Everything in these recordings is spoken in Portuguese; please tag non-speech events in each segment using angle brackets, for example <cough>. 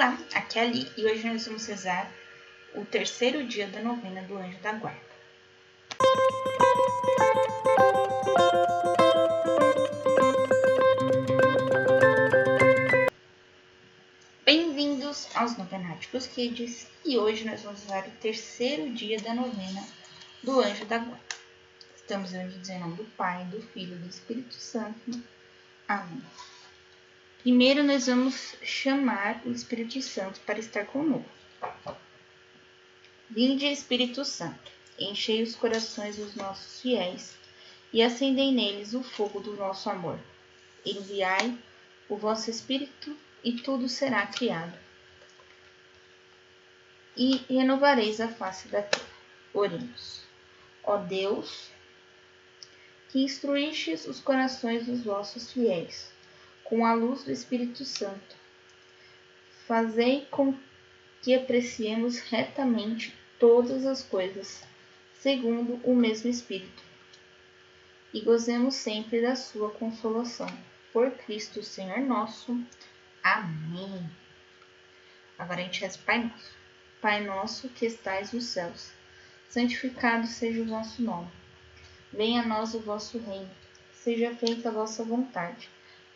Olá, aqui é Ali e hoje nós vamos rezar o terceiro dia da novena do Anjo da Guarda. Bem-vindos aos Novenáticos Kids e hoje nós vamos rezar o terceiro dia da novena do Anjo da Guarda. Estamos dizendo em nome do Pai, do Filho e do Espírito Santo. Amém. Primeiro, nós vamos chamar o Espírito Santo para estar conosco. Vinde, Espírito Santo, enchei os corações dos nossos fiéis e acendei neles o fogo do nosso amor. Enviai o vosso Espírito e tudo será criado. E renovareis a face da terra. Oremos. Ó Deus, que instruístes os corações dos vossos fiéis com a luz do Espírito Santo. Fazei com que apreciemos retamente todas as coisas, segundo o mesmo Espírito, e gozemos sempre da sua consolação. Por Cristo, Senhor nosso. Amém. Agora a gente reza Pai Nosso. Pai nosso que estais nos céus, santificado seja o vosso nome. Venha a nós o vosso reino. Seja feita a vossa vontade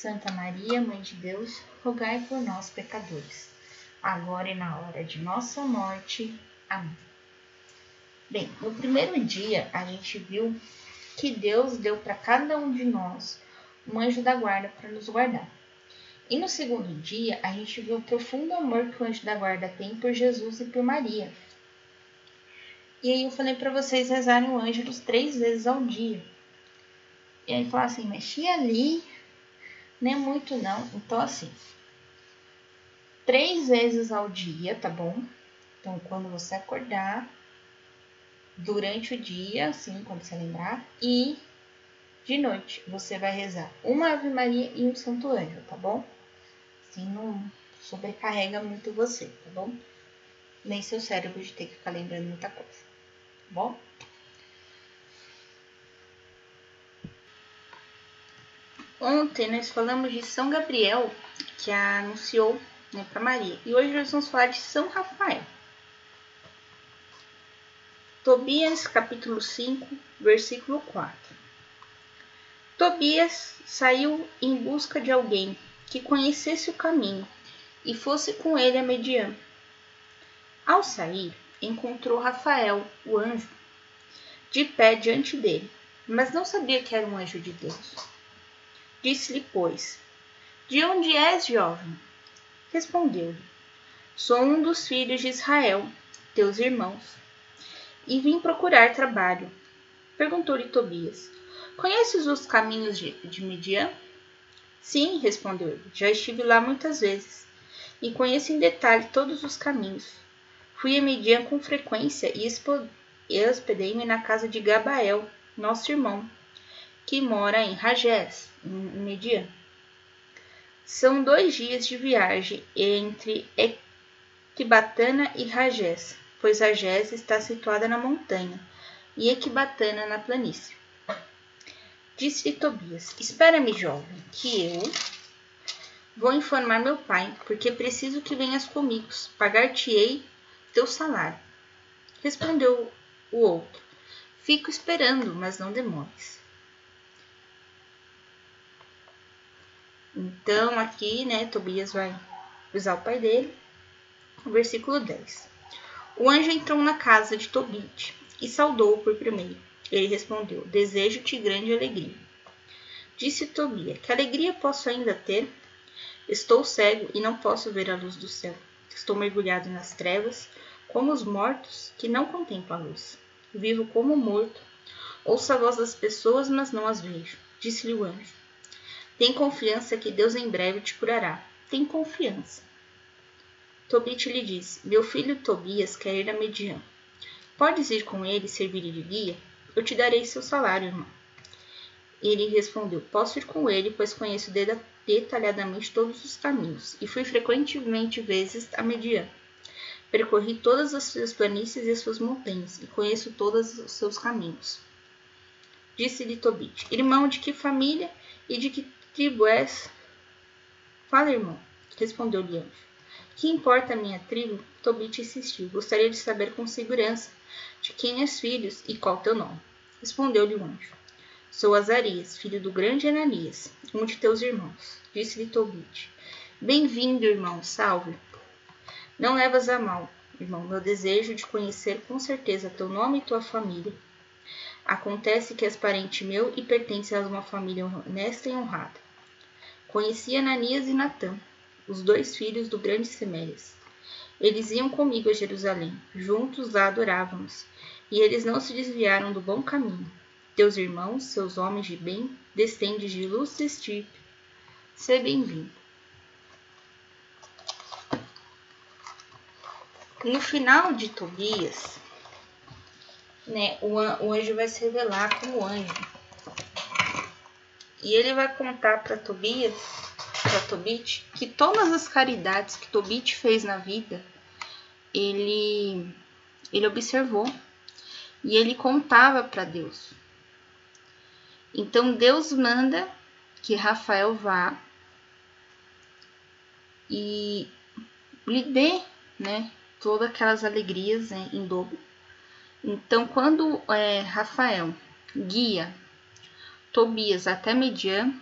Santa Maria, Mãe de Deus, rogai por nós, pecadores, agora e na hora de nossa morte. Amém. Bem, no primeiro dia a gente viu que Deus deu para cada um de nós um anjo da guarda para nos guardar. E no segundo dia a gente viu o profundo amor que o anjo da guarda tem por Jesus e por Maria. E aí eu falei para vocês rezarem o anjo três vezes ao dia. E aí falar assim, mexi ali, nem muito não. Então, assim, três vezes ao dia, tá bom? Então, quando você acordar, durante o dia, assim, quando você lembrar, e de noite você vai rezar uma Ave Maria e um Santo Anjo, tá bom? Assim não sobrecarrega muito você, tá bom? Nem seu cérebro de ter que ficar lembrando muita coisa, tá bom? Ontem nós falamos de São Gabriel, que anunciou né, para Maria. E hoje nós vamos falar de São Rafael. Tobias, capítulo 5, versículo 4. Tobias saiu em busca de alguém que conhecesse o caminho e fosse com ele a Mediã. Ao sair, encontrou Rafael, o anjo, de pé diante dele, mas não sabia que era um anjo de Deus. Disse-lhe, pois, De onde és, jovem? Respondeu-lhe, Sou um dos filhos de Israel, teus irmãos, e vim procurar trabalho. Perguntou-lhe Tobias, Conheces os caminhos de, de Midian? Sim, respondeu ele, já estive lá muitas vezes, e conheço em detalhe todos os caminhos. Fui a Midian com frequência e hospedei-me na casa de Gabael, nosso irmão, que mora em Ragés, em Median. São dois dias de viagem entre Equibatana e Ragés, pois Ragés está situada na montanha e Equibatana na planície. Disse-lhe Tobias: Espera-me, jovem, que eu vou informar meu pai, porque preciso que venhas comigo. Pagar-te-ei teu salário. Respondeu o outro: Fico esperando, mas não demores. Então, aqui, né, Tobias vai usar o pai dele. Versículo 10. O anjo entrou na casa de Tobit e saudou-o por primeiro. Ele respondeu: Desejo-te grande alegria. Disse Tobia: Que alegria posso ainda ter? Estou cego e não posso ver a luz do céu. Estou mergulhado nas trevas, como os mortos que não contemplam a luz. Vivo como morto. Ouço a voz das pessoas, mas não as vejo. Disse-lhe o anjo: tem confiança que Deus em breve te curará. Tem confiança. Tobit lhe disse: Meu filho Tobias quer ir a Median. Podes ir com ele e servir de guia? Eu te darei seu salário, irmão. Ele respondeu: Posso ir com ele, pois conheço detalhadamente todos os caminhos, e fui frequentemente vezes a Median. Percorri todas as suas planícies e as suas montanhas, e conheço todos os seus caminhos. Disse-lhe Tobit: Irmão, de que família e de que tribo és? Fala, irmão, respondeu-lhe anjo. Que importa a minha tribo? Tobit insistiu. Gostaria de saber com segurança de quem és filhos e qual teu nome. Respondeu-lhe o anjo. Sou Azarias, filho do grande Ananias, um de teus irmãos. Disse-lhe Tobit. Bem-vindo, irmão, salve. Não levas a mal, irmão, meu desejo de conhecer com certeza teu nome e tua família. Acontece que és parente meu e pertences a uma família honesta e honrada. Conheci Ananias e Natã, os dois filhos do grande Semeres. Eles iam comigo a Jerusalém, juntos lá adorávamos, e eles não se desviaram do bom caminho. Teus irmãos, seus homens de bem, descendem de ilustre estirpe. Seja bem-vindo. No final de Tobias, né, o, o anjo vai se revelar como anjo. E ele vai contar para Tobias, para Tobit, que todas as caridades que Tobit fez na vida, ele ele observou e ele contava para Deus. Então Deus manda que Rafael vá e lhe dê, né, todas aquelas alegrias né, em dobro. Então, quando é, Rafael guia Tobias até Median,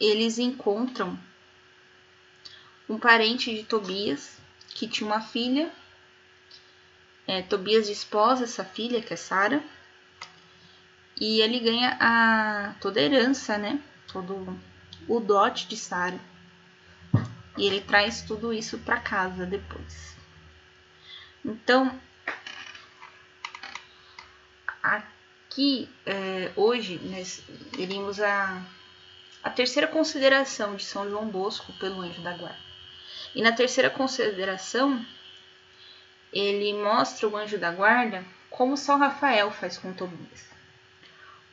eles encontram um parente de Tobias que tinha uma filha. É, Tobias esposa essa filha, que é Sara e ele ganha a toda a herança, né? Todo o dote de Sara. E ele traz tudo isso para casa depois. Então, aqui é, hoje nós iremos a, a terceira consideração de São João Bosco pelo anjo da guarda. E na terceira consideração, ele mostra o anjo da guarda como São Rafael faz com Tobias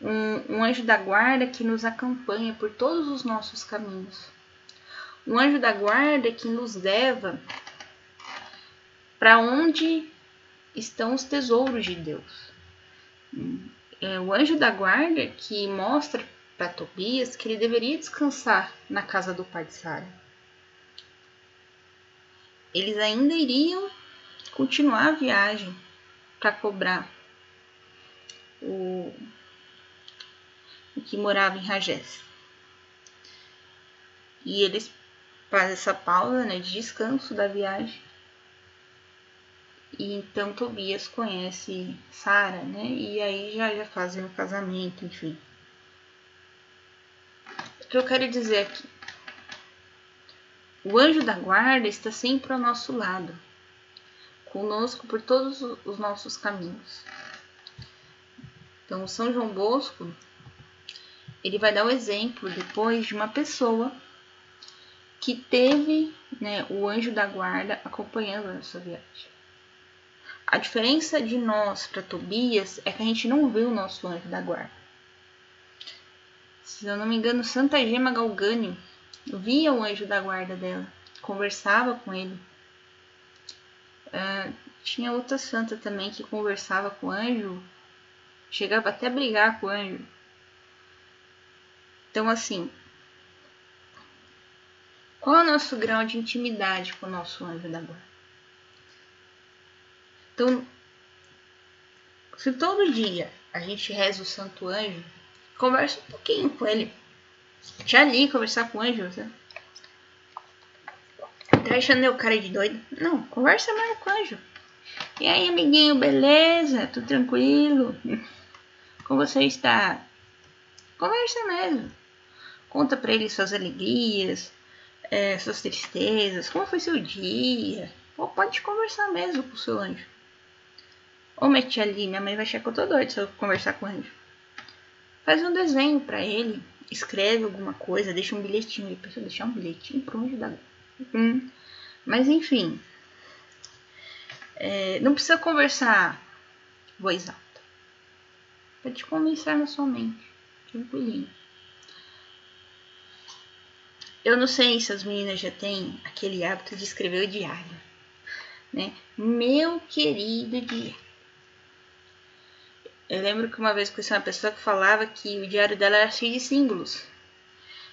um, um anjo da guarda que nos acompanha por todos os nossos caminhos. Um anjo da guarda que nos leva para onde estão os tesouros de Deus. É o anjo da guarda que mostra para Tobias que ele deveria descansar na casa do pai de Sara. Eles ainda iriam continuar a viagem para cobrar o que morava em Ragés. E eles fazem essa pausa né, de descanso da viagem. E então Tobias conhece Sara, né? E aí já, já fazem o casamento, enfim. O que eu quero dizer aqui? O anjo da guarda está sempre ao nosso lado, conosco por todos os nossos caminhos. Então, São João Bosco ele vai dar o exemplo depois de uma pessoa que teve né, o anjo da guarda acompanhando a sua viagem. A diferença de nós para Tobias é que a gente não vê o nosso anjo da guarda. Se eu não me engano, Santa Gema Galgani via o anjo da guarda dela, conversava com ele. Uh, tinha outra santa também que conversava com o anjo, chegava até a brigar com o anjo. Então, assim, qual é o nosso grau de intimidade com o nosso anjo da guarda? Então, se todo dia a gente reza o santo anjo, conversa um pouquinho com ele. Já ali conversar com o anjo, você tá achando eu cara de doido? Não, conversa mais com o anjo. E aí, amiguinho, beleza? Tudo tranquilo? <laughs> Como você está? Conversa mesmo. Conta para ele suas alegrias, é, suas tristezas, como foi seu dia. Pode conversar mesmo com o seu anjo. Ou mete ali, minha mãe vai achar que eu tô doido se eu conversar com o anjo. Faz um desenho para ele, escreve alguma coisa, deixa um bilhetinho. Ele pensa, deixar um bilhetinho pro anjo da. Hum. Mas enfim. É, não precisa conversar voz alta. Pode conversar na sua mente, tranquilinho. Eu não sei se as meninas já têm aquele hábito de escrever o diário, né? Meu querido diário. Eu lembro que uma vez conheci uma pessoa que falava que o diário dela era cheio de símbolos.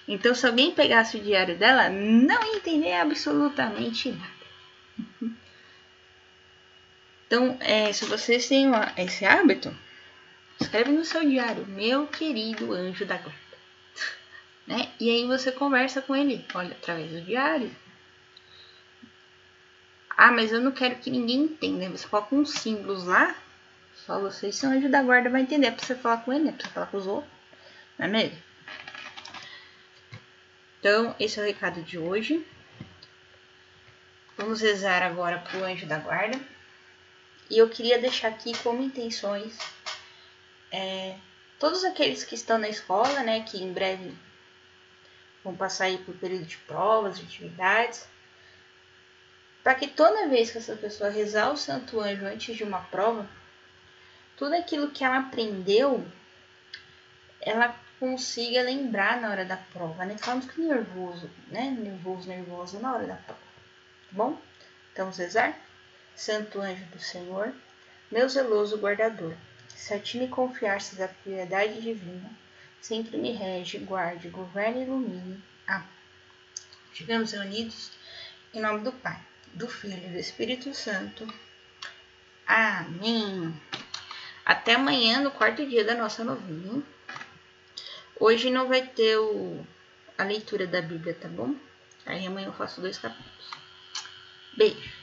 Então, se alguém pegasse o diário dela, não ia entender absolutamente nada. <laughs> Então, é, se vocês têm uma, esse hábito, escreve no seu diário, meu querido anjo da guarda. <laughs> Né? E aí você conversa com ele, olha, através do diário. Ah, mas eu não quero que ninguém entenda. Você coloca uns símbolos lá só vocês são anjo da guarda vai entender. É pra você falar com ele, é pra você falar com os outros. Não é mesmo? Então, esse é o recado de hoje. Vamos rezar agora pro anjo da guarda. E eu queria deixar aqui como intenções é, todos aqueles que estão na escola, né, que em breve vão passar aí por período de provas, de atividades, para que toda vez que essa pessoa rezar o Santo Anjo antes de uma prova, tudo aquilo que ela aprendeu, ela consiga lembrar na hora da prova, né? Não fica nervoso, né? Nervoso, nervosa na hora da prova. Tá bom? Então, Cesar, Santo Anjo do Senhor, meu zeloso guardador, se a ti me confiastes a piedade divina, sempre me rege, guarde, governe e ilumine. Amém. Estivemos reunidos em nome do Pai, do Filho e do Espírito Santo. Amém. Até amanhã, no quarto dia da nossa novena. Hoje não vai ter o, a leitura da Bíblia, tá bom? Aí amanhã eu faço dois capítulos. Beijo.